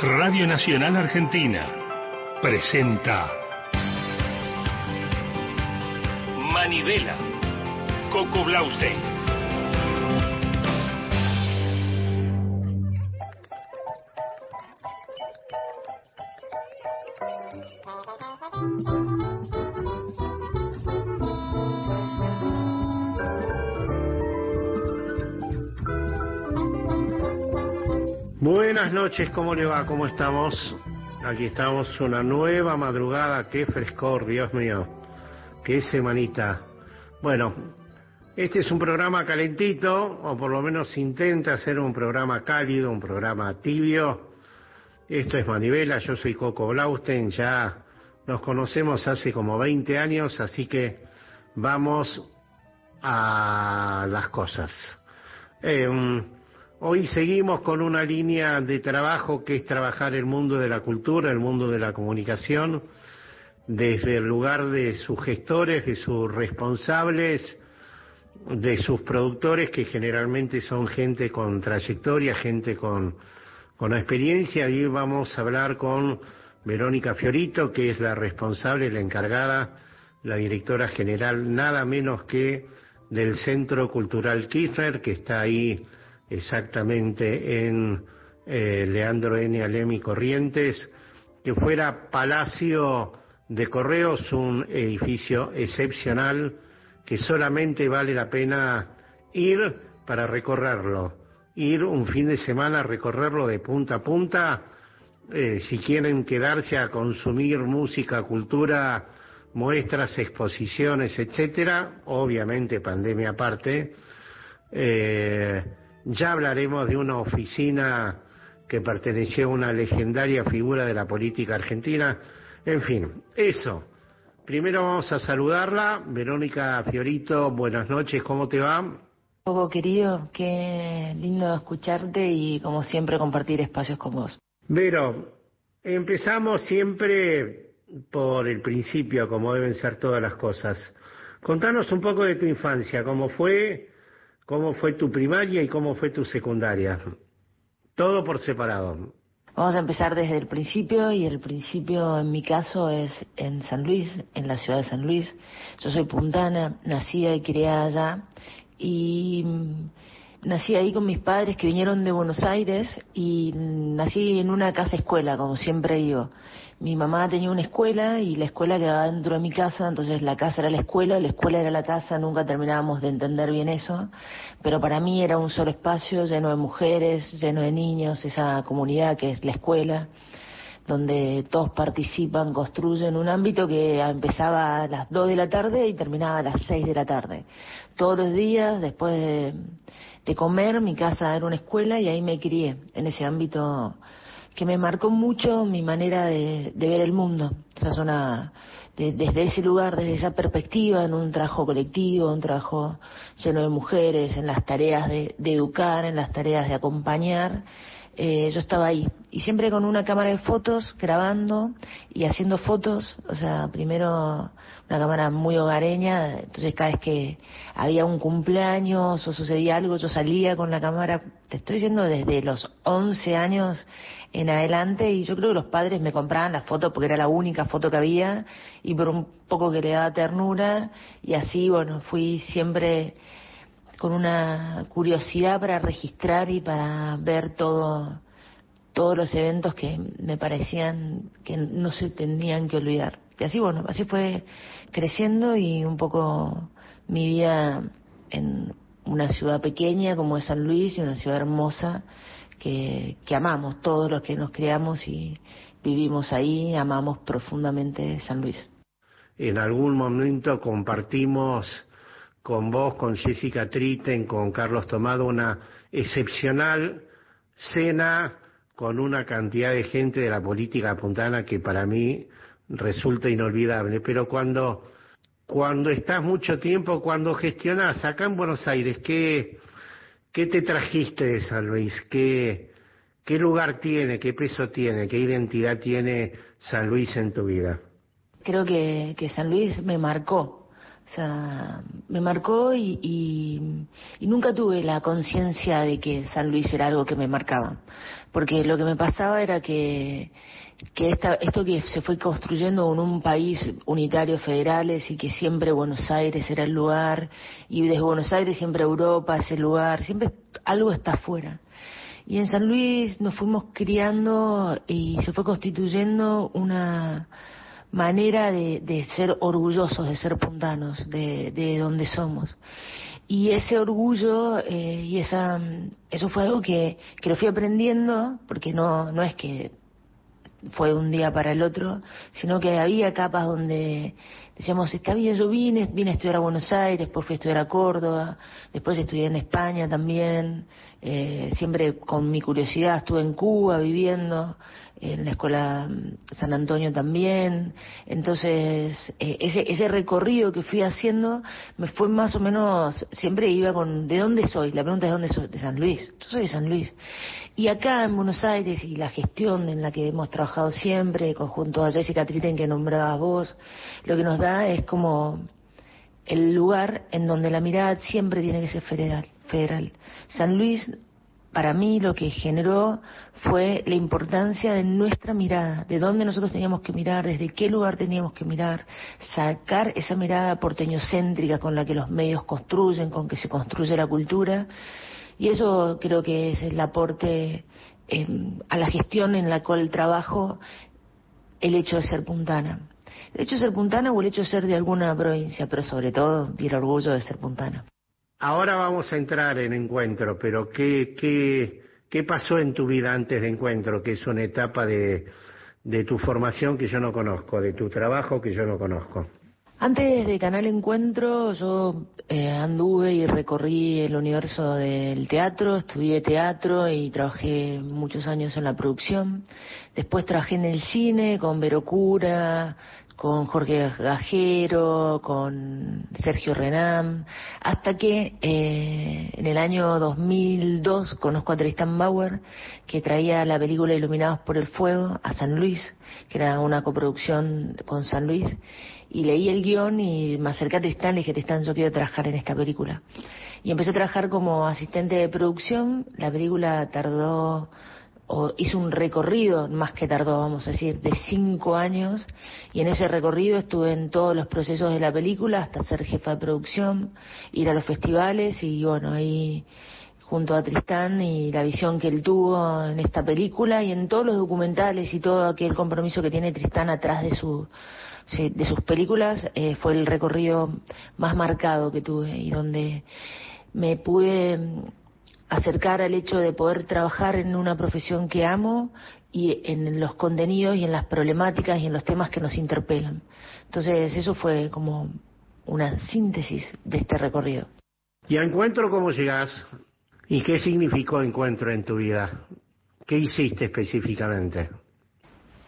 Radio Nacional Argentina presenta Manivela, Coco Blaustein. Noches, ¿cómo le va? ¿Cómo estamos? Aquí estamos, una nueva madrugada, qué frescor, Dios mío, qué semanita. Bueno, este es un programa calentito, o por lo menos intenta ser un programa cálido, un programa tibio. Esto es Manivela, yo soy Coco Blausten, ya nos conocemos hace como 20 años, así que vamos a las cosas. Eh, Hoy seguimos con una línea de trabajo que es trabajar el mundo de la cultura, el mundo de la comunicación, desde el lugar de sus gestores, de sus responsables, de sus productores, que generalmente son gente con trayectoria, gente con, con experiencia. Y vamos a hablar con Verónica Fiorito, que es la responsable, la encargada, la directora general, nada menos que del Centro Cultural Kirchner, que está ahí exactamente en eh, Leandro N. Alemi Corrientes, que fuera Palacio de Correos, un edificio excepcional que solamente vale la pena ir para recorrerlo, ir un fin de semana a recorrerlo de punta a punta, eh, si quieren quedarse a consumir música, cultura, muestras, exposiciones, etcétera, obviamente pandemia aparte, eh, ya hablaremos de una oficina que perteneció a una legendaria figura de la política argentina. En fin, eso. Primero vamos a saludarla. Verónica Fiorito, buenas noches, ¿cómo te va? Poco querido, qué lindo escucharte y como siempre compartir espacios con vos. Vero, empezamos siempre por el principio, como deben ser todas las cosas. Contanos un poco de tu infancia, cómo fue, ¿Cómo fue tu primaria y cómo fue tu secundaria? Todo por separado. Vamos a empezar desde el principio y el principio en mi caso es en San Luis, en la ciudad de San Luis. Yo soy puntana, nacida y criada allá y mm, nací ahí con mis padres que vinieron de Buenos Aires y nací en una casa escuela, como siempre digo mi mamá tenía una escuela y la escuela quedaba dentro de mi casa, entonces la casa era la escuela, la escuela era la casa, nunca terminábamos de entender bien eso, pero para mí era un solo espacio lleno de mujeres, lleno de niños, esa comunidad que es la escuela, donde todos participan, construyen un ámbito que empezaba a las 2 de la tarde y terminaba a las 6 de la tarde. Todos los días, después de, de comer, mi casa era una escuela y ahí me crié en ese ámbito que me marcó mucho mi manera de, ver el mundo. Esa zona, desde ese lugar, desde esa perspectiva, en un trabajo colectivo, un trabajo lleno de mujeres, en las tareas de, educar, en las tareas de acompañar. Eh, yo estaba ahí. Y siempre con una cámara de fotos grabando y haciendo fotos, o sea, primero una cámara muy hogareña, entonces cada vez que había un cumpleaños o sucedía algo, yo salía con la cámara, te estoy diciendo desde los 11 años en adelante y yo creo que los padres me compraban la foto porque era la única foto que había y por un poco que le daba ternura. Y así, bueno, fui siempre con una curiosidad para registrar y para ver todo todos los eventos que me parecían que no se tenían que olvidar. Y así, bueno, así fue creciendo y un poco mi vida en una ciudad pequeña como es San Luis y una ciudad hermosa que, amamos, todos los que nos creamos y vivimos ahí, amamos profundamente San Luis. En algún momento compartimos con vos, con Jessica Triten, con Carlos Tomado, una excepcional cena con una cantidad de gente de la política puntana que para mí resulta inolvidable. Pero cuando, cuando estás mucho tiempo, cuando gestionas acá en Buenos Aires, ¿qué, ¿Qué te trajiste de San Luis? ¿Qué, ¿Qué lugar tiene, qué peso tiene, qué identidad tiene San Luis en tu vida? Creo que, que San Luis me marcó O sea, me marcó y, nunca tuve la conciencia de que San Luis era algo que me marcaba. Porque lo que me pasaba era que, que esta, esto que se fue construyendo en un país unitario federales y que siempre Buenos Aires era el lugar y desde Buenos Aires siempre Europa es el lugar, siempre algo está afuera. Y en San Luis nos fuimos criando y se fue constituyendo una manera de, ser orgullosos, de ser puntanos, de, de donde somos. Y ese orgullo eh, y esa, eso fue algo que, que lo fui aprendiendo, porque no, no es que fue un día para el otro, sino que había capas donde decíamos, está bien, yo vine, vine a estudiar a Buenos Aires, después fui a estudiar a Córdoba, después estudié en España también, eh, siempre con mi curiosidad estuve en Cuba viviendo, en la escuela San Antonio también, entonces eh, ese, ese recorrido que fui haciendo me fue más o menos, siempre iba con, ¿de dónde soy? La pregunta es, ¿dónde soy? De San Luis, yo soy de San Luis. Y acá en Buenos Aires y la gestión en la que hemos trabajado siempre, conjunto a Jessica Triten que nombrabas vos, lo que nos da es como el lugar en donde la mirada siempre tiene que ser federal. San Luis, para mí, lo que generó fue la importancia de nuestra mirada, de dónde nosotros teníamos que mirar, desde qué lugar teníamos que mirar, sacar esa mirada porteñocéntrica con la que los medios construyen, con que se construye la cultura y eso creo que es el aporte em, a la gestión en la cual trabajo el hecho de ser puntana. El hecho de ser puntana o el hecho de ser de alguna provincia, pero sobre todo el orgullo de ser puntana. Ahora vamos a entrar en encuentro, pero ¿qué, qué, qué pasó en tu vida antes de encuentro? Que es una etapa de, de tu formación que yo no conozco, de tu trabajo que yo no conozco. Antes de Canal Encuentro yo eh, anduve y recorrí el universo del teatro, estudié teatro y trabajé muchos años en la producción. Después trabajé en el cine con Vero Cura, con Jorge Gajero, con Sergio Renam, hasta que eh, en el año 2002 conozco a Tristan Bauer, que traía la película Iluminados por el Fuego a San Luis, que era una coproducción con San Luis, y leí el guion y me acerqué a Tristan y dije, Tristan, yo quiero trabajar en esta película. Y empecé a trabajar como asistente de producción, la película tardó o hizo un recorrido, más que tardó, vamos a decir, de cinco años, y en ese recorrido estuve en todos los procesos de la película, hasta ser jefa de producción, ir a los festivales, y bueno, ahí junto a Tristán y la visión que él tuvo en esta película y en todos los documentales y todo aquel compromiso que tiene Tristán atrás de su de sus películas eh, fue el recorrido más marcado que tuve y donde me pude acercar al hecho de poder trabajar en una profesión que amo y en los contenidos y en las problemáticas y en los temas que nos interpelan. Entonces eso fue como una síntesis de este recorrido. ¿Y a encuentro cómo llegás? ¿Y qué significó encuentro en tu vida? ¿Qué hiciste específicamente?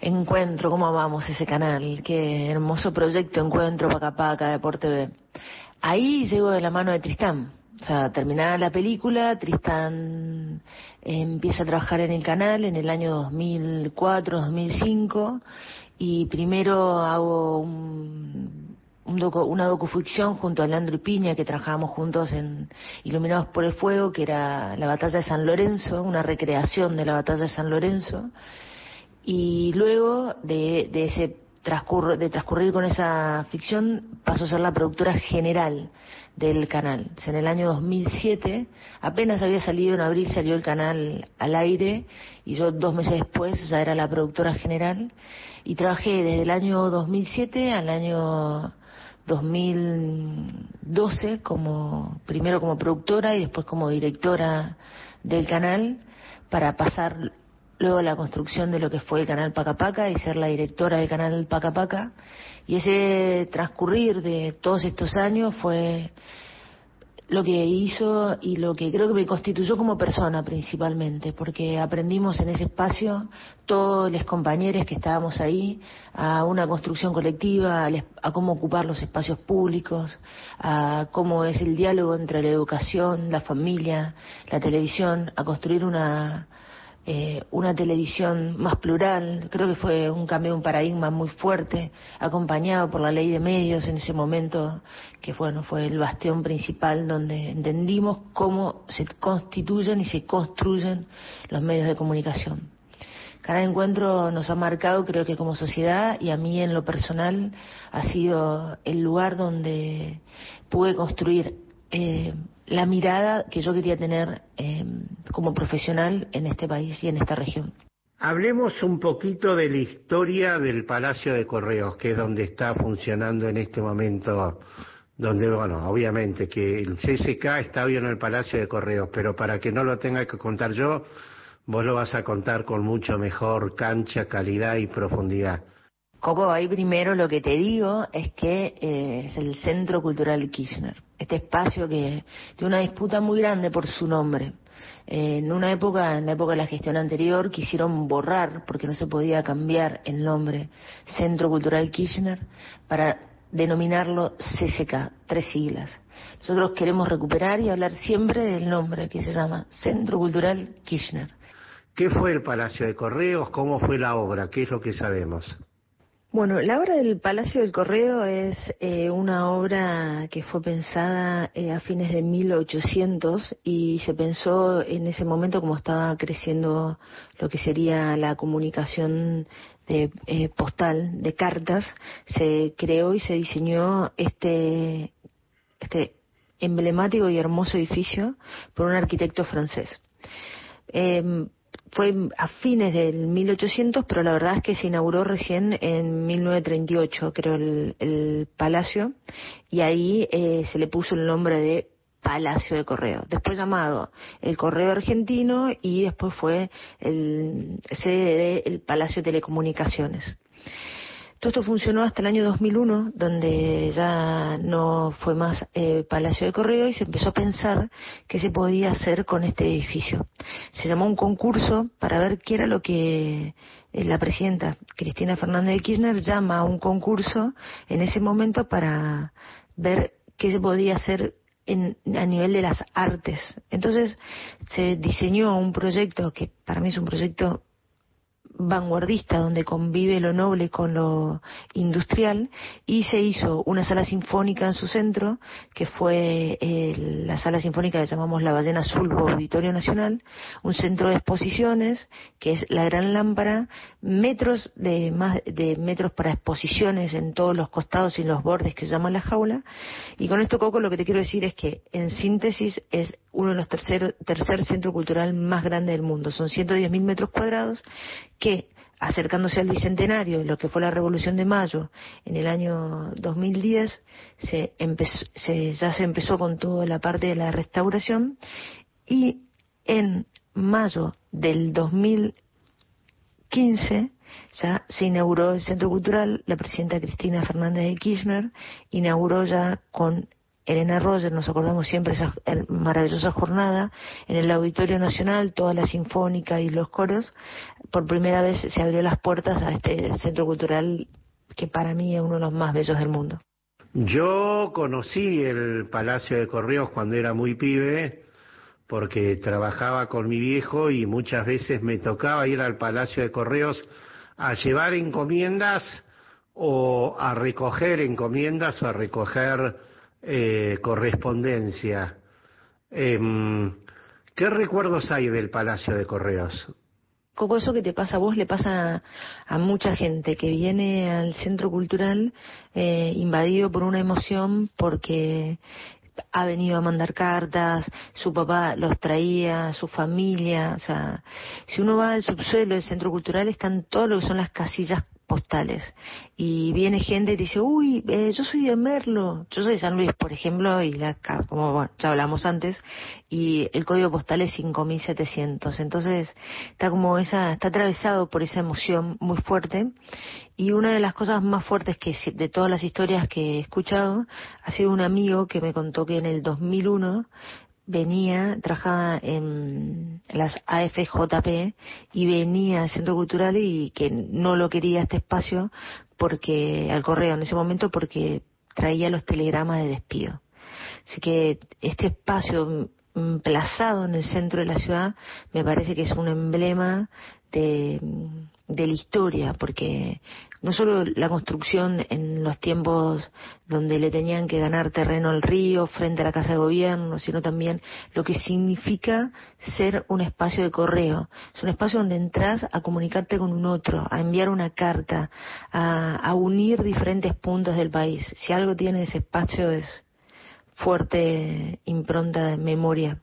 Encuentro, ¿cómo vamos ese canal? Qué hermoso proyecto Encuentro Paca Paca Deporte B. Ahí llego de la mano de Tristán o sea, terminada la película, Tristan empieza a trabajar en el canal en el año 2004, 2005 y primero hago un, una docuficción junto a Leandro y Piña que trabajábamos juntos en Iluminados por el Fuego, que era la batalla de San Lorenzo, una recreación de la batalla de San Lorenzo. Y luego de, de ese transcurre, de transcurrir con esa ficción pasó a ser la productora general del canal. En el año 2007, apenas había salido en abril, salió el canal al aire y yo dos meses después ya era la productora general y trabajé desde el año 2007 al año 2012 como primero como productora y después como directora del canal para pasar luego la construcción de lo que fue el canal Paca Paca y ser la directora del canal Paca Paca. Y ese transcurrir de todos estos años fue lo que hizo y lo que creo que me constituyó como persona principalmente, porque aprendimos en ese espacio, todos los compañeros que estábamos ahí, a una construcción colectiva, a, cómo ocupar los espacios públicos, a cómo es el diálogo entre la educación, la familia, la televisión, a construir una eh, una televisión más plural, creo que fue un cambio, un paradigma muy fuerte, acompañado por la ley de medios en ese momento, que bueno, fue el bastión principal donde entendimos cómo se constituyen y se construyen los medios de comunicación. Cada encuentro nos ha marcado, creo que como sociedad, y a mí en lo personal, ha sido el lugar donde pude construir eh, la mirada que yo quería tener eh, como profesional en este país y en esta región. Hablemos un poquito de la historia del Palacio de Correos, que es donde está funcionando en este momento, donde, bueno, obviamente que el CSK está bien en el Palacio de Correos, pero para que no lo tenga que contar yo, vos lo vas a contar con mucho mejor cancha, calidad y profundidad. Coco, ahí primero lo que te digo es que eh, es el Centro Cultural Kirchner, este espacio que tiene una disputa muy grande por su nombre. Eh, en una época, en la época de la gestión anterior, quisieron borrar, porque no se podía cambiar el nombre Centro Cultural Kirchner, para denominarlo CCK, tres siglas. Nosotros queremos recuperar y hablar siempre del nombre que se llama Centro Cultural Kirchner. ¿Qué fue el Palacio de Correos? ¿Cómo fue la obra? ¿Qué es lo que sabemos? Bueno, la obra del Palacio del Correo es eh, una obra que fue pensada eh, a fines de 1800 y se pensó en ese momento como estaba creciendo lo que sería la comunicación de, eh, postal de cartas, se creó y se diseñó este, este emblemático y hermoso edificio por un arquitecto francés. Fue a fines del 1800, pero la verdad es que se inauguró recién en 1938, creo, el, palacio, y ahí eh, se le puso el nombre de Palacio de Correo, después llamado el Correo Argentino y después fue el sede del Palacio de Telecomunicaciones. Todo esto funcionó hasta el año 2001, donde ya no fue más eh, Palacio de Correo y se empezó a pensar qué se podía hacer con este edificio. Se llamó un concurso para ver qué era lo que eh, la presidenta Cristina Fernández de Kirchner llama a un concurso en ese momento para ver qué se podía hacer en, a nivel de las artes. Entonces se diseñó un proyecto que para mí es un proyecto vanguardista donde convive lo noble con lo industrial y se hizo una sala sinfónica en su centro que fue eh, la sala sinfónica que llamamos la Ballena Azul o Auditorio Nacional, un centro de exposiciones que es la Gran Lámpara, metros de más de metros para exposiciones en todos los costados y los bordes que se llaman la jaula. Y con esto Coco lo que te quiero decir es que en síntesis es uno de los tercer, tercer centro cultural más grande del mundo, son 110.000 metros cuadrados que acercándose al bicentenario, lo que fue la Revolución de Mayo en el año 2010, se, se ya se empezó con toda la parte de la restauración y en mayo del 2015 ya se inauguró el Centro Cultural, la presidenta Cristina Fernández de Kirchner inauguró ya con Elena Roger, nos acordamos siempre esa maravillosa jornada, en el Auditorio Nacional, toda la sinfónica y los coros, por primera vez se abrió las puertas a este centro cultural que para mí es uno de los más bellos del mundo. Yo conocí el Palacio de Correos cuando era muy pibe, porque trabajaba con mi viejo y muchas veces me tocaba ir al Palacio de Correos a llevar encomiendas o a recoger encomiendas o a recoger eh, correspondencia. Em, ¿Qué recuerdos hay del Palacio de Correos? Coco, eso que te pasa a vos le pasa a mucha gente que viene al centro cultural eh, invadido por una emoción porque ha venido a mandar cartas, su papá los traía, su familia, o sea, si uno va al subsuelo del centro cultural están todo lo que son las casillas postales. Y viene gente y dice, uy, eh, yo soy de Merlo, yo soy de San Luis, por ejemplo, y la, como ya hablamos antes, y el código postal es 5700. Entonces, está como esa, está atravesado por esa emoción muy fuerte. Y una de las cosas más fuertes que de todas las historias que he escuchado ha sido un amigo que me contó que en el 2001 venía, trabajaba en las AFJP y venía al Centro Cultural y que no lo quería este espacio porque, al correo en ese momento porque traía los telegramas de despido. Así que este espacio emplazado en el centro de la ciudad, me parece que es un emblema de, de la historia, porque no solo la construcción en los tiempos donde le tenían que ganar terreno al río frente a la casa de gobierno, sino también lo que significa ser un espacio de correo. Es un espacio donde entras a comunicarte con un otro, a enviar una carta, a, a unir diferentes puntos del país. Si algo tiene ese espacio es fuerte impronta de memoria.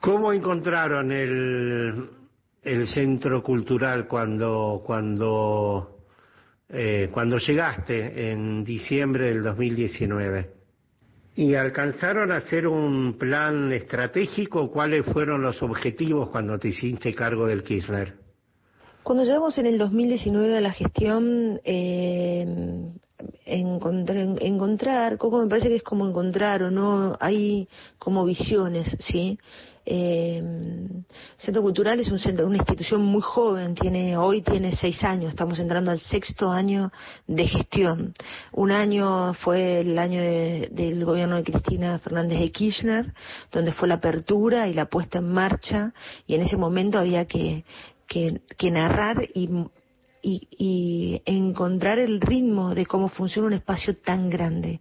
¿Cómo encontraron el, centro cultural cuando, cuando, eh, cuando llegaste en diciembre del 2019? ¿Y alcanzaron a hacer un plan estratégico? ¿Cuáles fueron los objetivos cuando te hiciste cargo del Kirchner? Cuando llegamos en el 2019 a la gestión, eh, encontrar, encontrar, Coco me parece que es como encontrar o no, hay como visiones, ¿sí? Eh, Centro Cultural es un centro, una institución muy joven, tiene, hoy tiene seis años, estamos entrando al sexto año de gestión. Un año fue el año del gobierno de Cristina Fernández de Kirchner, donde fue la apertura y la puesta en marcha, y en ese momento había que, narrar y y, encontrar el ritmo de cómo funciona un espacio tan grande.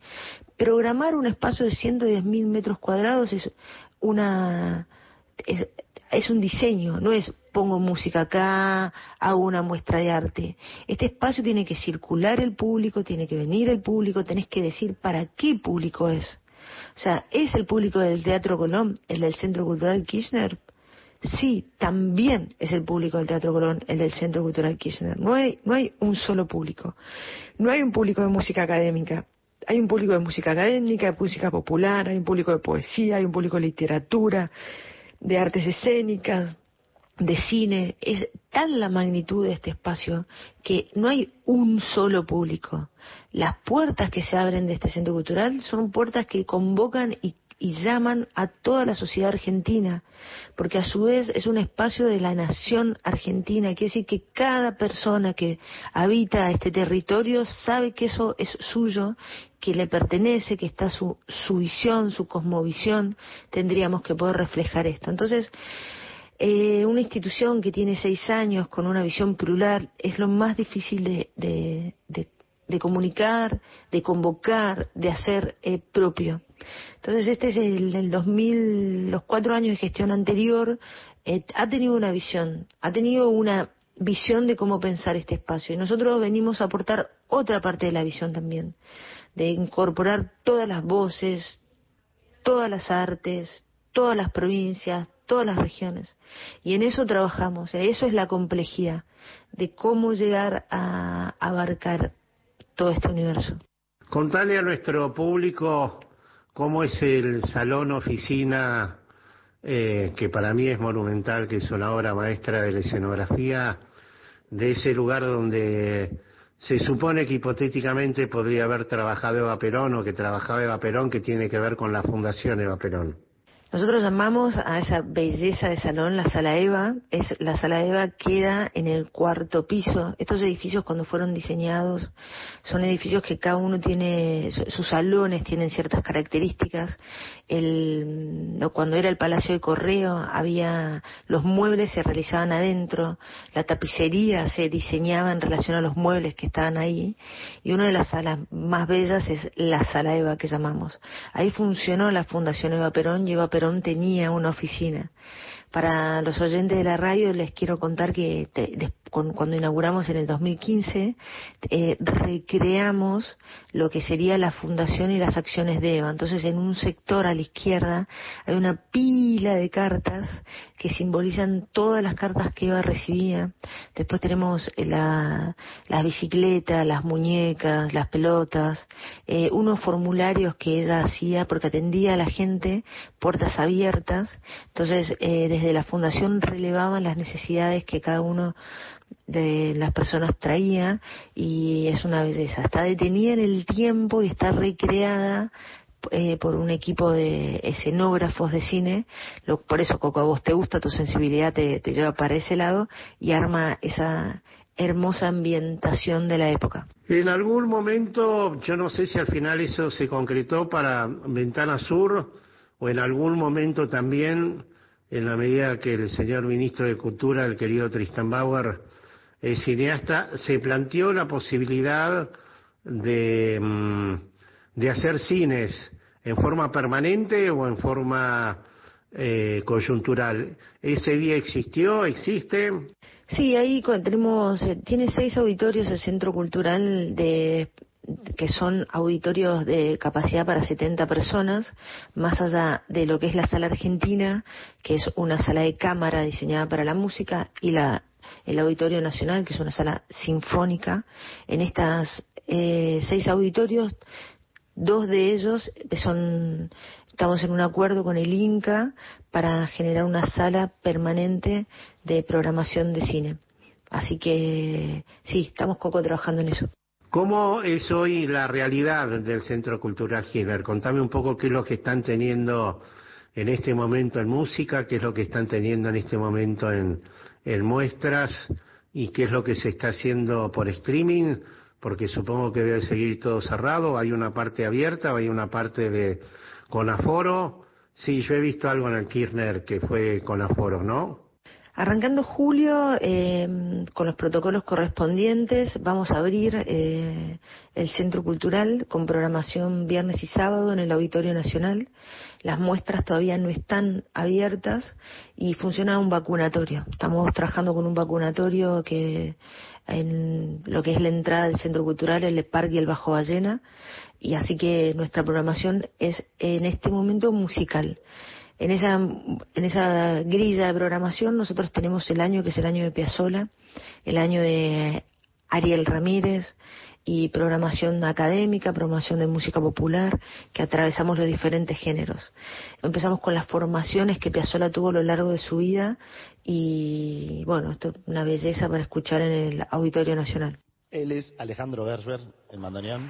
Programar un espacio de 110.000 metros cuadrados es una es, un diseño, no es pongo música acá, hago una muestra de arte. Este espacio tiene que circular el público, tiene que venir el público, tenés que decir para qué público es. O sea, ¿es el público del Teatro Colón, el del Centro Cultural Kirchner? Sí, también es el público del Teatro Colón, el del Centro Cultural Kirchner. No hay, no hay un solo público. No hay un público de música académica. Hay un público de música académica, de música popular, hay un público de poesía, hay un público de literatura, de artes escénicas, de cine. Es tal la magnitud de este espacio que no hay un solo público. Las puertas que se abren de este centro cultural son puertas que convocan y y llaman a toda la sociedad argentina, porque a su vez es un espacio de la nación argentina, quiere decir que cada persona que habita este territorio sabe que eso es suyo, que le pertenece, que está su, su visión, su cosmovisión, tendríamos que poder reflejar esto. Entonces, eh, una institución que tiene seis años con una visión plural es lo más difícil de, de, de comunicar, de convocar, de hacer eh, propio. Entonces este es el, el 2000, los cuatro años de gestión anterior, eh, ha tenido una visión, ha tenido una visión de cómo pensar este espacio y nosotros venimos a aportar otra parte de la visión también, de incorporar todas las voces, todas las artes, todas las provincias, todas las regiones. Y en eso trabajamos, eso es la complejidad de cómo llegar a abarcar todo este universo. Contale a nuestro público cómo es el salón oficina, eh, que para mí es monumental, que es una obra maestra de la escenografía, de ese lugar donde se supone que hipotéticamente podría haber trabajado Eva Perón o que trabajaba Eva Perón, que tiene que ver con la Fundación Eva Perón. Nosotros llamamos a esa belleza de salón la sala Eva. Es, la sala Eva queda en el cuarto piso. Estos edificios cuando fueron diseñados son edificios que cada uno tiene, sus salones tienen ciertas características. El, cuando era el Palacio de Correo había, los muebles se realizaban adentro, la tapicería se diseñaba en relación a los muebles que estaban ahí. Y una de las salas más bellas es la sala Eva que llamamos. Ahí funcionó la Fundación Eva Perón, lleva Perón tenía una oficina. Para los oyentes de la radio les quiero contar que cuando inauguramos en el 2015, eh, recreamos lo que sería la fundación y las acciones de EVA. Entonces, en un sector a la izquierda hay una pila de cartas que simbolizan todas las cartas que EVA recibía. Después tenemos eh, la, las bicicletas, las muñecas, las pelotas, eh, unos formularios que ella hacía porque atendía a la gente, puertas abiertas. Entonces, desde la fundación relevaban las necesidades que cada uno de las personas traía y es una belleza. Está detenida en el tiempo y está recreada eh, por un equipo de escenógrafos de cine. Lo, por eso, Coco, a vos te gusta, tu sensibilidad te, te lleva para ese lado y arma esa hermosa ambientación de la época. En algún momento, yo no sé si al final eso se concretó para Ventana Sur o en algún momento también, en la medida que el señor ministro de Cultura, el querido Tristan Bauer, el cineasta, se planteó la posibilidad de, mm, de hacer cines en forma permanente o en forma eh, coyuntural. ¿Ese día existió? ¿Existe? Sí, ahí tenemos, eh, tiene seis auditorios el Centro Cultural de que son auditorios de capacidad para 70 personas, más allá de lo que es la sala argentina, que es una sala de cámara diseñada para la música, y la el Auditorio Nacional, que es una sala sinfónica. En estas eh, seis auditorios, dos de ellos son, estamos en un acuerdo con el INCA para generar una sala permanente de programación de cine. Así que sí, estamos poco trabajando en eso. ¿Cómo es hoy la realidad del Centro Cultural Hitler? Contame un poco qué es lo que están teniendo en este momento en música, qué es lo que están teniendo en este momento en, muestras y qué es lo que se está haciendo por streaming, porque supongo que debe seguir todo cerrado, hay una parte abierta, hay una parte de con aforo. Sí, yo he visto algo en el Kirchner que fue con aforo, ¿no? Arrancando julio, eh, con los protocolos correspondientes, vamos a abrir eh, el Centro Cultural con programación viernes y sábado en el Auditorio Nacional. Las muestras todavía no están abiertas y funciona un vacunatorio. Estamos trabajando con un vacunatorio que en lo que es la entrada del Centro Cultural, el Parque y el Bajo Ballena, y así que nuestra programación es en este momento musical. En esa, en esa grilla de programación nosotros tenemos el año que es el año de Piazzola, el año de Ariel Ramírez y programación académica, programación de música popular, que atravesamos los diferentes géneros. Empezamos con las formaciones que Piazzola tuvo a lo largo de su vida y bueno, esto es una belleza para escuchar en el Auditorio Nacional. Él es Alejandro Gerber, el mandoneón.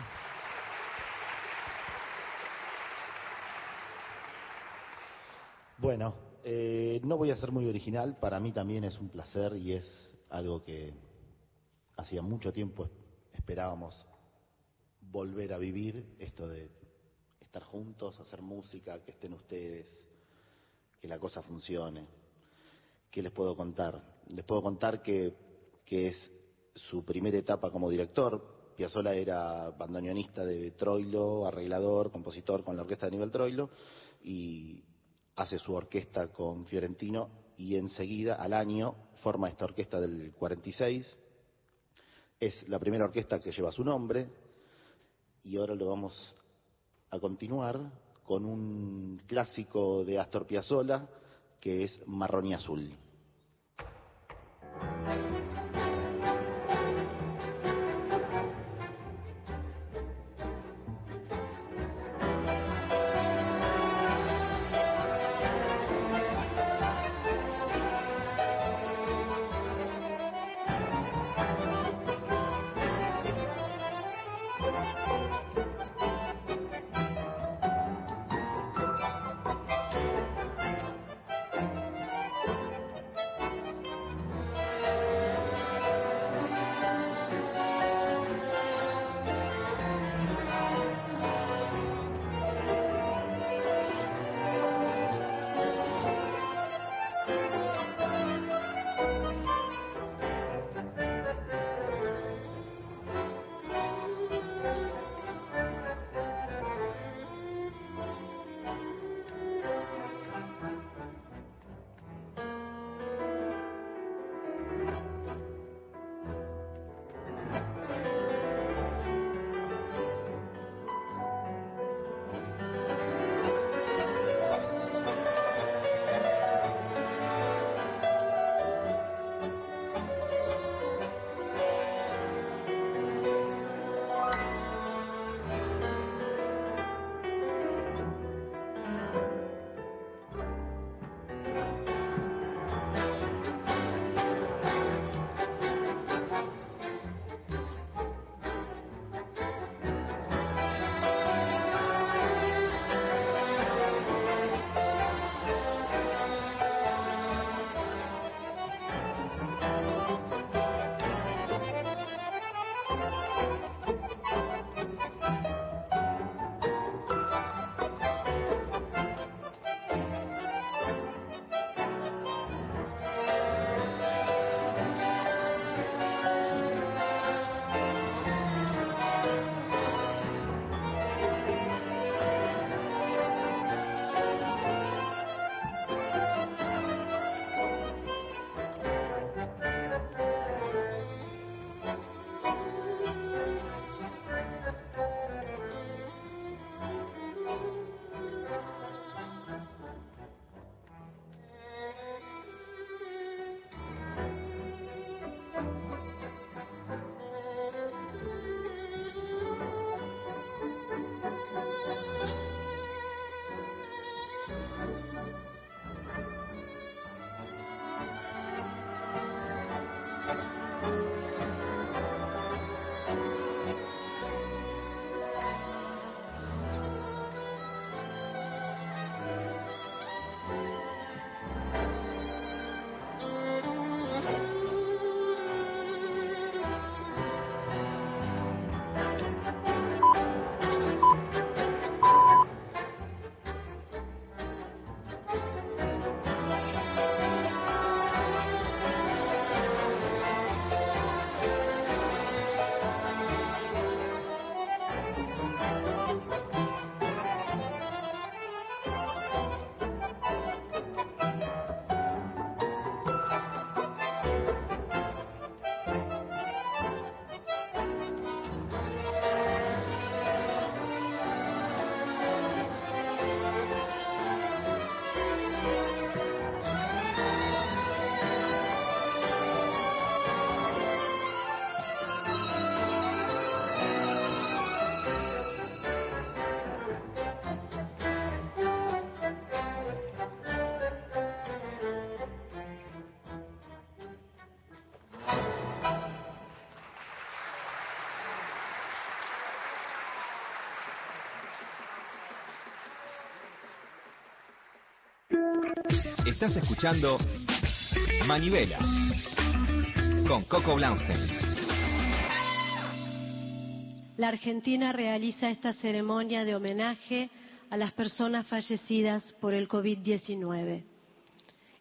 Bueno, eh, no voy a ser muy original, para mí también es un placer y es algo que hacía mucho tiempo esperábamos volver a vivir, esto de estar juntos, hacer música, que estén ustedes, que la cosa funcione. ¿Qué les puedo contar? Les puedo contar que, que es su primera etapa como director. Piazzolla era bandoneonista de Troilo, arreglador, compositor con la orquesta de nivel Troilo y hace su orquesta con Fiorentino y enseguida, al año, forma esta orquesta del 46. Es la primera orquesta que lleva su nombre y ahora lo vamos a continuar con un clásico de Astor Piazzolla que es Marrón y Azul. Estás escuchando Manivela con Coco Blaustein. La Argentina realiza esta ceremonia de homenaje a las personas fallecidas por el COVID-19.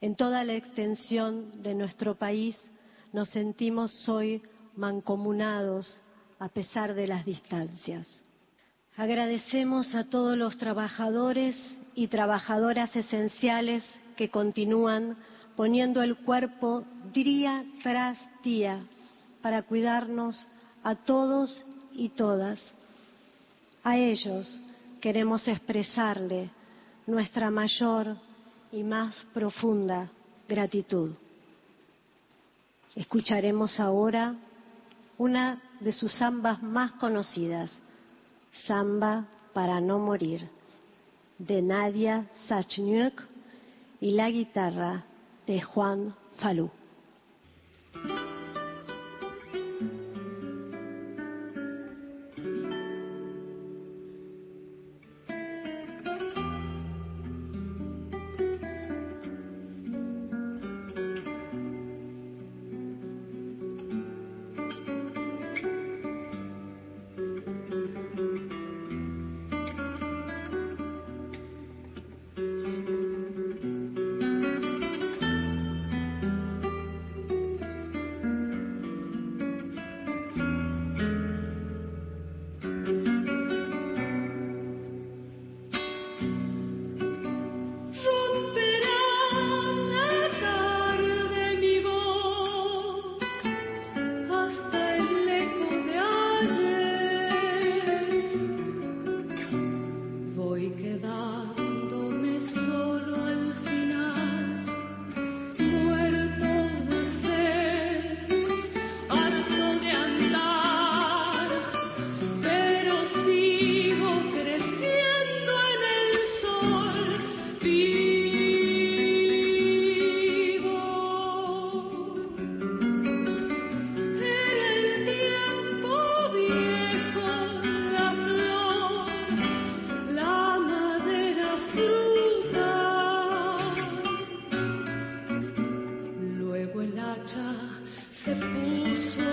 En toda la extensión de nuestro país nos sentimos hoy mancomunados a pesar de las distancias. Agradecemos a todos los trabajadores y trabajadoras esenciales que continúan poniendo el cuerpo día tras día para cuidarnos a todos y todas. A ellos queremos expresarle nuestra mayor y más profunda gratitud. Escucharemos ahora una de sus zambas más conocidas, Samba para no morir, de Nadia Sachnyuk y la guitarra de Juan Falú. Puede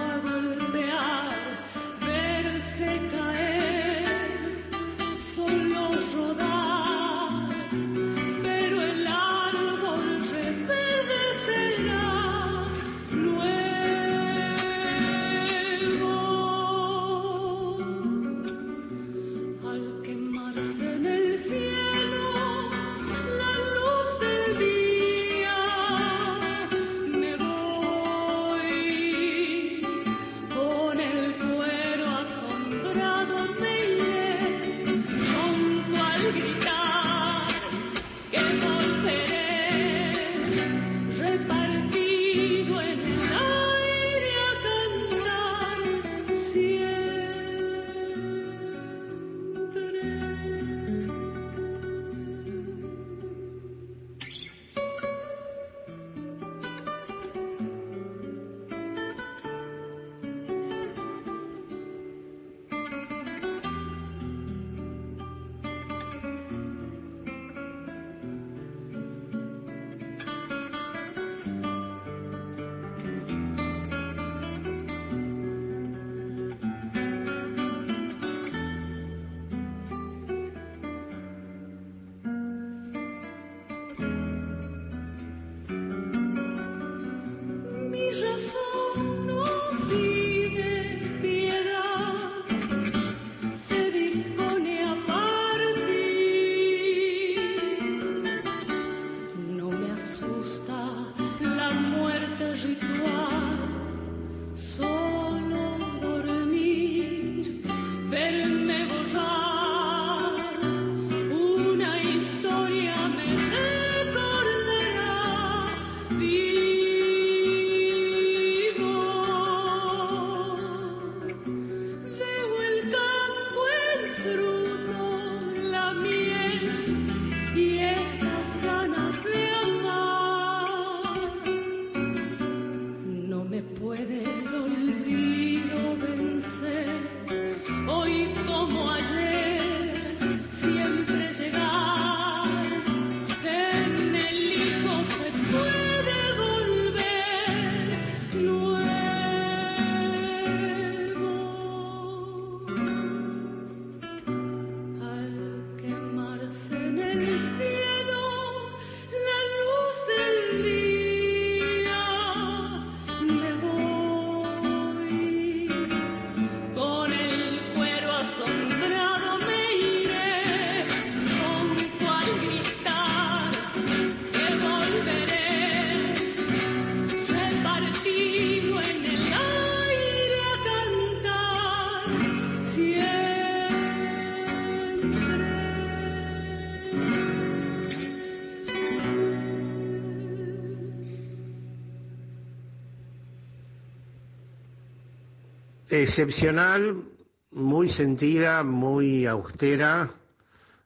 Excepcional, muy sentida, muy austera,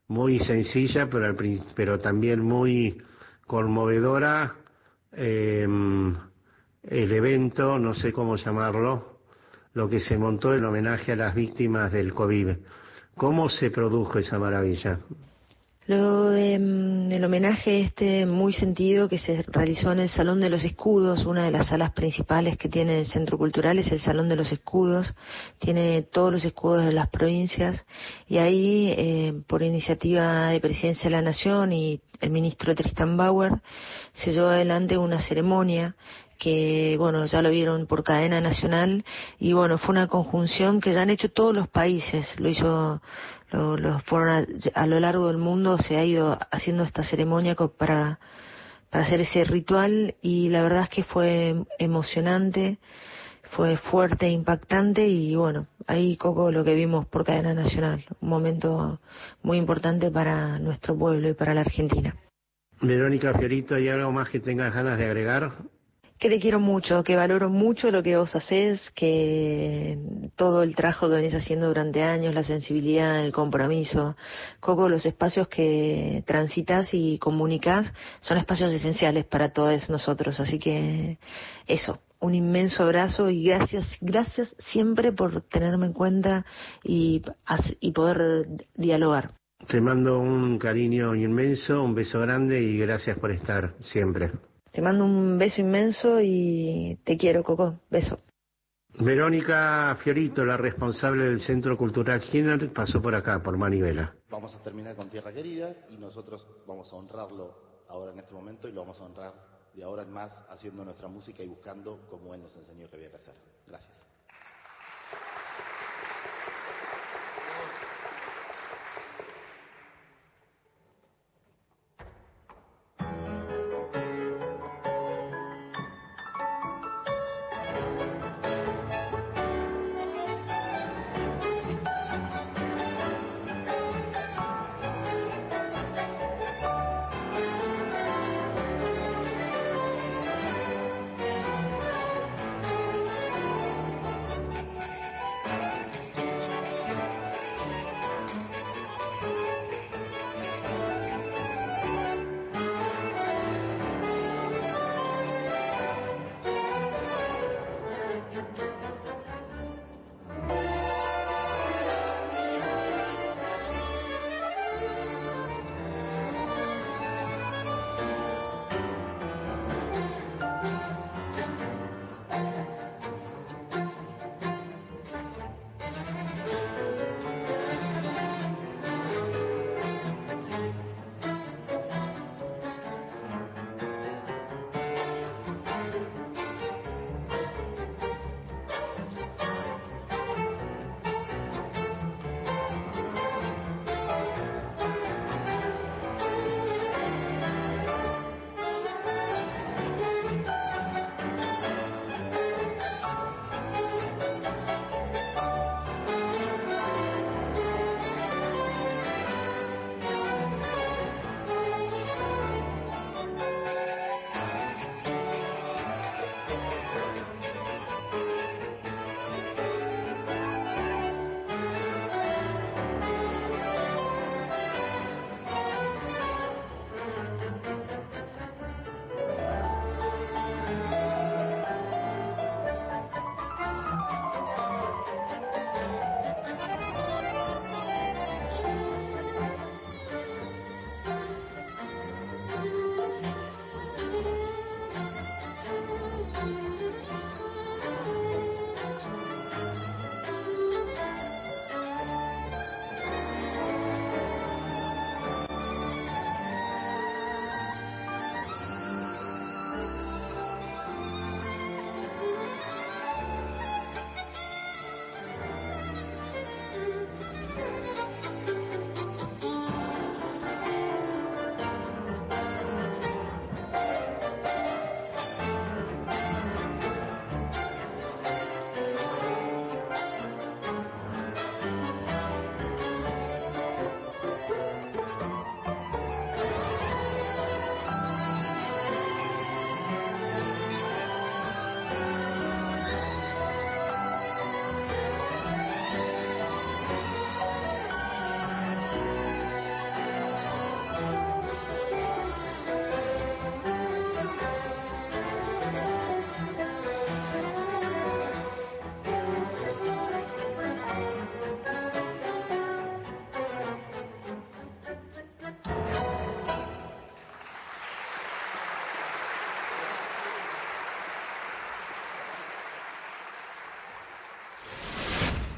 muy sencilla, pero, pero también muy conmovedora. Eh, el evento, no sé cómo llamarlo, lo que se montó en homenaje a las víctimas del COVID. ¿Cómo se produjo esa maravilla? Lo em, el homenaje este muy sentido que se realizó en el Salón de los Escudos, una de las salas principales que tiene el Centro Cultural es el Salón de los Escudos, tiene todos los escudos de las provincias. Y ahí, eh, por iniciativa de Presidencia de la Nación y el ministro Tristan Bauer, se llevó adelante una ceremonia que bueno, ya lo vieron por cadena nacional. Y bueno, fue una conjunción que ya han hecho todos los países, lo hizo, lo, lo fueron a, lo largo del mundo se ha ido haciendo esta ceremonia para, para hacer ese ritual y la verdad es que fue emocionante, fue fuerte, e impactante y bueno, ahí Coco lo que vimos por cadena nacional, un momento muy importante para nuestro pueblo y para la Argentina. Verónica Fiorito, ¿hay algo más que tengas ganas de agregar? Que te quiero mucho, que valoro mucho lo que vos haces, que todo el trabajo que venís haciendo durante años, la sensibilidad, el compromiso, Coco, los espacios que transitas y comunicas son espacios esenciales para todos nosotros, así que eso, un inmenso abrazo y gracias, gracias siempre por tenerme en cuenta y, y poder dialogar. Te mando un cariño inmenso, un beso grande y gracias por estar siempre. Te mando un beso inmenso y te quiero, Coco. Beso. Verónica Fiorito, la responsable del Centro Cultural Skinner, pasó por acá, por Manivela. Vamos a terminar con Tierra Querida y nosotros vamos a honrarlo ahora en este momento y lo vamos a honrar de ahora en más haciendo nuestra música y buscando como él nos enseñó que había que hacer. Gracias.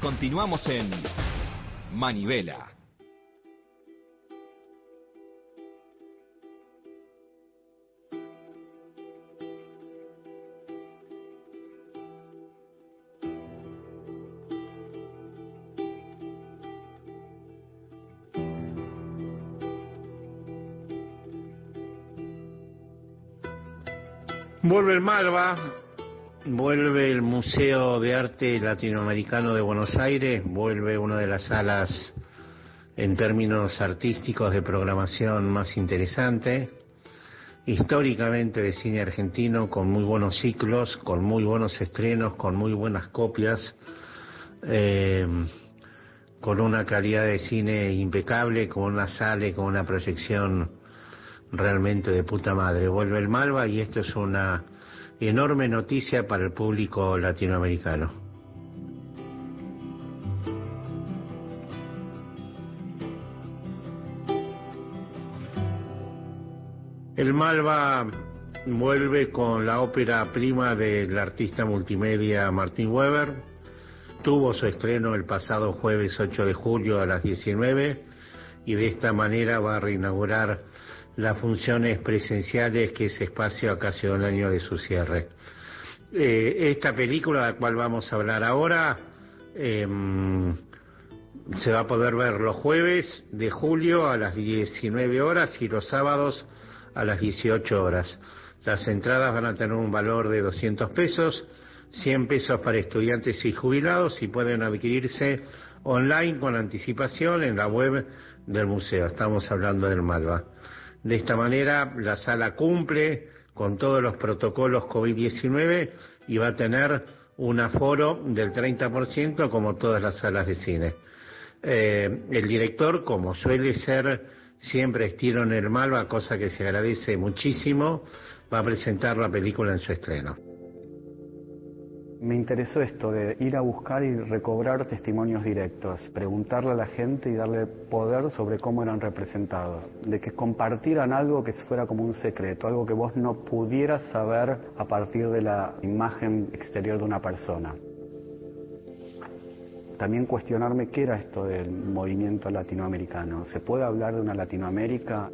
Continuamos en Manivela. Malva, vuelve el Museo de Arte Latinoamericano de Buenos Aires, vuelve una de las salas en términos artísticos de programación más interesante, históricamente de cine argentino, con muy buenos ciclos, con muy buenos estrenos, con muy buenas copias, eh, con una calidad de cine impecable, con una sala, con una proyección realmente de puta madre. Vuelve el Malva y esto es una enorme noticia para el público latinoamericano. El Malva vuelve con la ópera prima del artista multimedia Martín Weber. Tuvo su estreno el pasado jueves 8 de julio a las 19 y de esta manera va a reinaugurar las funciones presenciales que ese espacio ocasionó el año de su cierre. Eh, esta película de la cual vamos a hablar ahora em, se va a poder ver los jueves de julio a las 19 horas y los sábados a las 18 horas. Las entradas van a tener un valor de 200 pesos, 100 pesos para estudiantes y jubilados y pueden adquirirse online con anticipación en la web del museo. Estamos hablando del Malva. De esta manera, la sala cumple con todos los protocolos COVID-19 y va a tener un aforo del 30% como todas las salas de cine. Eh, el director, como suele ser siempre estilo en el Malva, cosa que se agradece muchísimo, va a presentar la película en su estreno me interesó esto de ir a buscar y recobrar testimonios directos, preguntarle a la gente y darle poder sobre cómo eran representados, de que compartieran algo que fuera como un secreto, algo que vos no pudieras saber a partir de la imagen exterior de una persona. También cuestionarme qué era esto del movimiento latinoamericano. ¿Se puede hablar de una Latinoamérica?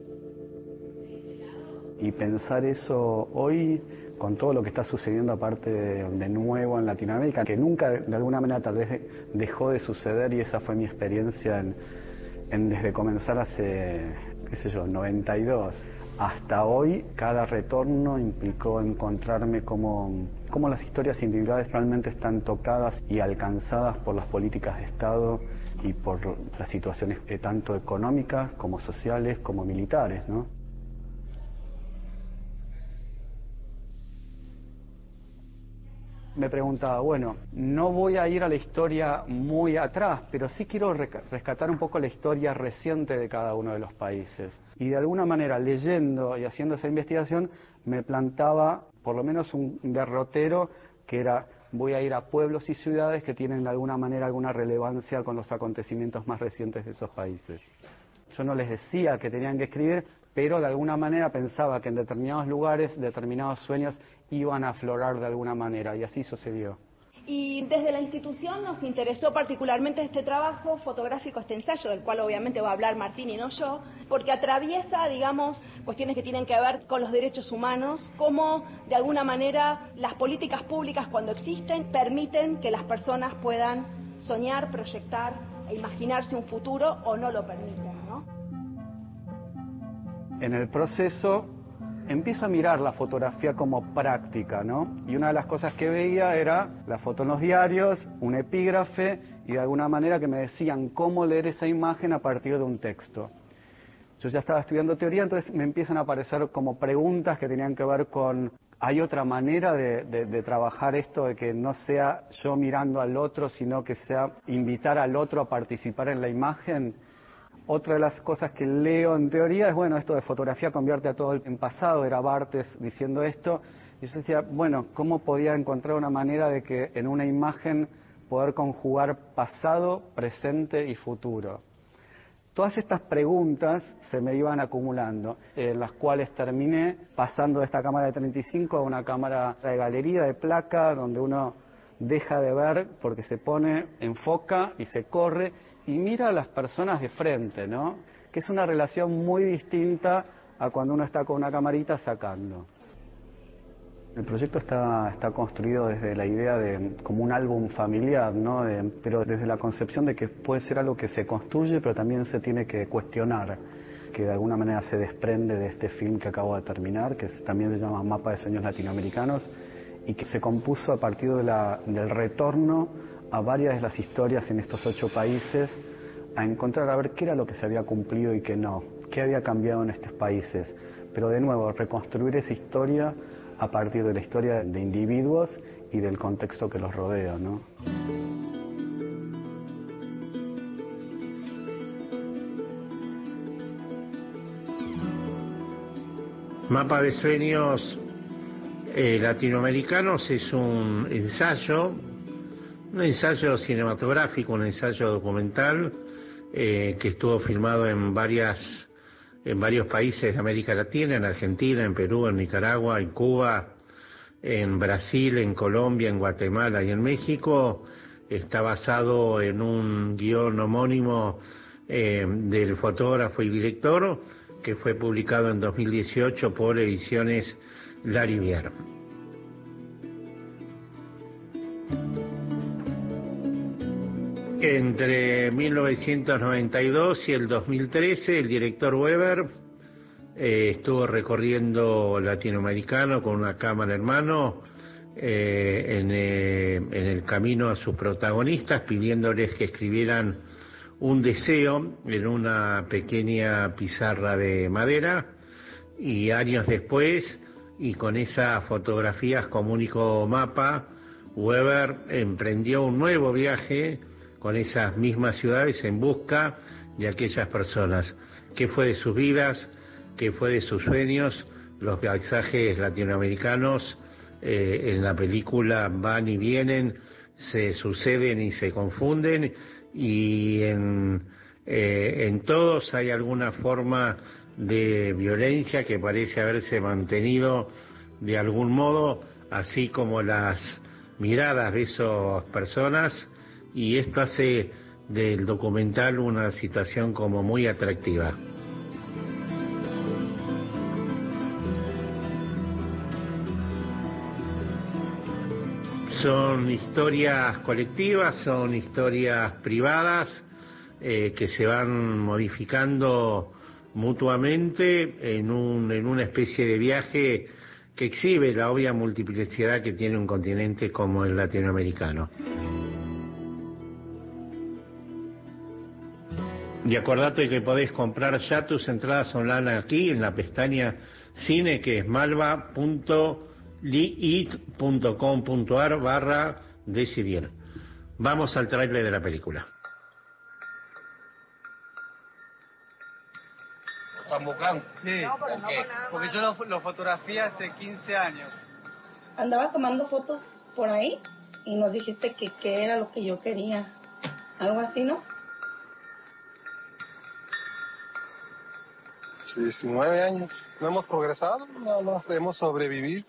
Y pensar eso hoy con todo lo que está sucediendo aparte de, nuevo en Latinoamérica, que nunca de alguna manera tal vez dejó de suceder y esa fue mi experiencia en, desde comenzar hace, qué sé yo, 92 hasta hoy, cada retorno implicó encontrarme como, como las historias individuales realmente están tocadas y alcanzadas por las políticas de Estado y por las situaciones eh, tanto económicas como sociales como militares, ¿no? Me preguntaba, bueno, no voy a ir a la historia muy atrás, pero sí quiero rescatar un poco la historia reciente de cada uno de los países. Y de alguna manera, leyendo y haciendo esa investigación, me plantaba por lo menos un derrotero que era voy a ir a pueblos y ciudades que tienen de alguna manera alguna relevancia con los acontecimientos más recientes de esos países. Yo no les decía que tenían que escribir, pero de alguna manera pensaba que en determinados lugares determinados sueños iban a aflorar de alguna manera y así sucedió. Y desde la institución nos interesó particularmente este trabajo fotográfico, este ensayo, del cual obviamente va a hablar Martín y no yo, porque atraviesa, digamos, cuestiones que tienen que ver con los derechos humanos, cómo de alguna manera las políticas públicas cuando existen permiten que las personas puedan soñar, proyectar e imaginarse un futuro o no lo permiten. En el proceso empiezo a mirar la fotografía como práctica, ¿no? Y una de las cosas que veía era la foto en los diarios, un epígrafe y de alguna manera que me decían cómo leer esa imagen a partir de un texto. Yo ya estaba estudiando teoría, entonces me empiezan a aparecer como preguntas que tenían que ver con, ¿hay otra manera de, de trabajar esto, de que no sea yo mirando al otro, sino que sea invitar al otro a participar en la imagen? Otra de las cosas que leo en teoría es, bueno, esto de fotografía convierte a todo en pasado, era Bartes diciendo esto. Y yo decía, bueno, ¿cómo podía encontrar una manera de que en una imagen poder conjugar pasado, presente y futuro? Todas estas preguntas se me iban acumulando, en las cuales terminé pasando de esta cámara de 35 a una cámara de galería, de placa, donde uno deja de ver porque se pone, enfoca y se corre y mira a las personas de frente, ¿no? Que es una relación muy distinta a cuando uno está con una camarita sacando. El proyecto está, está construido desde la idea de como un álbum familiar, ¿no? pero desde la concepción de que puede ser algo que se construye, pero también se tiene que cuestionar, que de alguna manera se desprende de este film que acabo de terminar, que también se llama Mapa de Sueños Latinoamericanos, y que se compuso a partir de del retorno a varias de las historias en estos ocho países, a encontrar a ver qué era lo que se había cumplido y qué no, qué había cambiado en estos países. Pero de nuevo, reconstruir esa historia a partir de la historia de individuos y del contexto que los rodea. Mapa de sueños eh, latinoamericanos es un ensayo, un ensayo cinematográfico, un ensayo documental eh, que estuvo filmado en varias en varios países de América Latina, en Argentina, en Perú, en Nicaragua, en Cuba, en Brasil, en Colombia, en Guatemala y en México. Está basado en un guion homónimo eh, del fotógrafo y director que fue publicado en 2018 por Ediciones Larivière. Entre 1992 y el 2013, el director Weber eh, estuvo recorriendo latinoamericano con una cámara en mano eh, eh, en, el camino a sus protagonistas, pidiéndoles que escribieran un deseo en una pequeña pizarra de madera. Y años después, y con esas fotografías como único mapa, Weber emprendió un nuevo viaje con esas mismas ciudades en busca de aquellas personas. ¿Qué fue de sus vidas? ¿Qué fue de sus sueños? Los paisajes latinoamericanos eh, en la película van y vienen, se suceden y se confunden y en, eh, en todos hay alguna forma de violencia que parece haberse mantenido de algún modo, así como las miradas de esas personas y esto hace del documental una situación como muy atractiva. Son historias colectivas, son historias privadas eh, que se van modificando mutuamente en, un, en una especie de viaje que exhibe la obvia multiplicidad que tiene un continente como el latinoamericano. Y acordate que podés comprar ya tus entradas online aquí en la pestaña cine que es malva.liit.com.ar barra decidir. Vamos al trailer de la película. Sí, porque yo lo, lo fotografié hace 15 años. Andabas tomando fotos por ahí y nos dijiste que qué era lo que yo quería. Algo así, ¿no? 19 años. No hemos progresado, nada más debemos sobrevivir.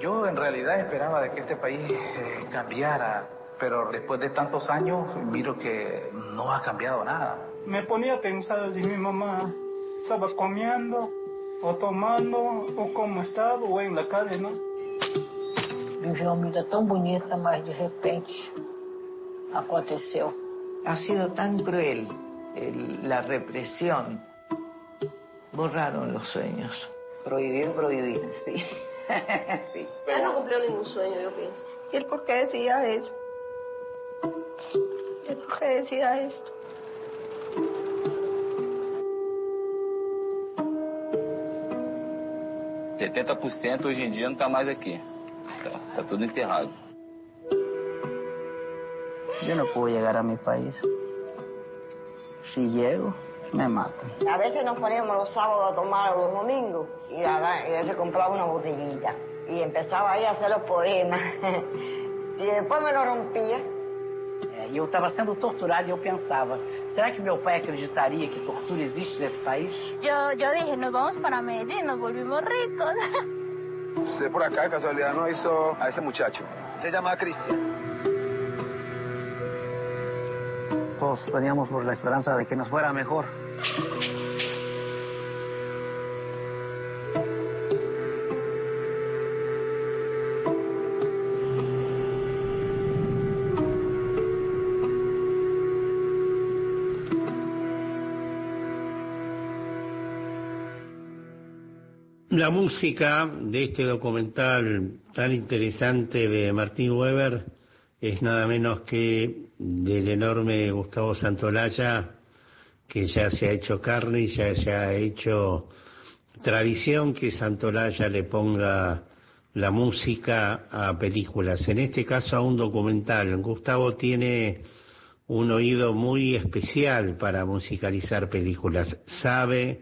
Yo en realidad esperaba de que este país eh, cambiara, pero después de tantos años miro que no ha cambiado nada. Me ponía a pensar si mi mamá estaba comiendo o tomando o como estaba o en la calle, ¿no? Vivi uma vida tão bonita, mas de repente aconteceu. Ha sido tan cruel la represión. Borraron los sueños. Prohibir, prohibir, sí. sí. Él no cumplió ningún sueño, yo pienso. ¿Y él por qué decía eso? ¿Y él por qué decía esto? ...70% hoje em dia não está mais aqui. Está, está tudo enterrado. Yo no puedo llegar a mi país. Si llego, me matan. A veces nos poníamos los sábados a tomar los domingos y, a, y él se compraba una botellita y empezaba ahí a hacer los poemas. y después me lo rompía. É, e eu estava sendo torturado e eu pensava, será que meu pai acreditaria que tortura existe nesse país? Yo, yo dije, nos vamos para Medellín, nos volvimos ricos. Usted por acá, de casualidad, no hizo a ese muchacho. Se llama Cristian. Todos veníamos por la esperanza de que nos fuera mejor. La música de este documental tan interesante de Martín Weber es nada menos que del enorme Gustavo Santolaya, que ya se ha hecho carne y ya se ha hecho tradición que Santolaya le ponga la música a películas, en este caso a un documental. Gustavo tiene un oído muy especial para musicalizar películas, sabe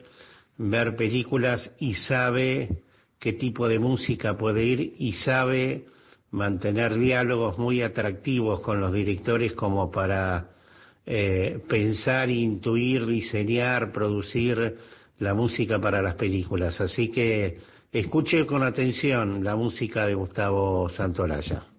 ver películas y sabe qué tipo de música puede ir y sabe mantener diálogos muy atractivos con los directores como para eh, pensar, intuir, diseñar, producir la música para las películas. Así que escuche con atención la música de Gustavo Santolaya.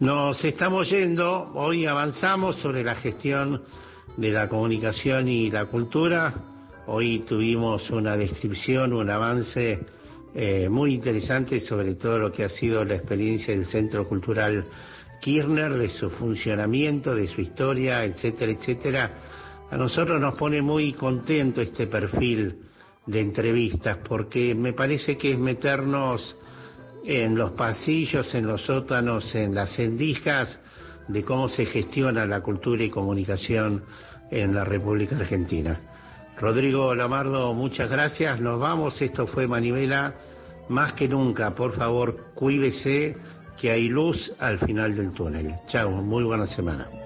Nos estamos yendo, hoy avanzamos sobre la gestión de la comunicación y la cultura. Hoy tuvimos una descripción, un avance eh, muy interesante sobre todo lo que ha sido la experiencia del Centro Cultural Kirchner, de su funcionamiento, de su historia, etcétera, etcétera. A nosotros nos pone muy contento este perfil de entrevistas porque me parece que es meternos en los pasillos, en los sótanos, en las endijas de cómo se gestiona la cultura y comunicación en la República Argentina. Rodrigo Lamardo, muchas gracias. Nos vamos. Esto fue Manivela. Más que nunca, por favor, cuídese que hay luz al final del túnel. Chao, muy buena semana.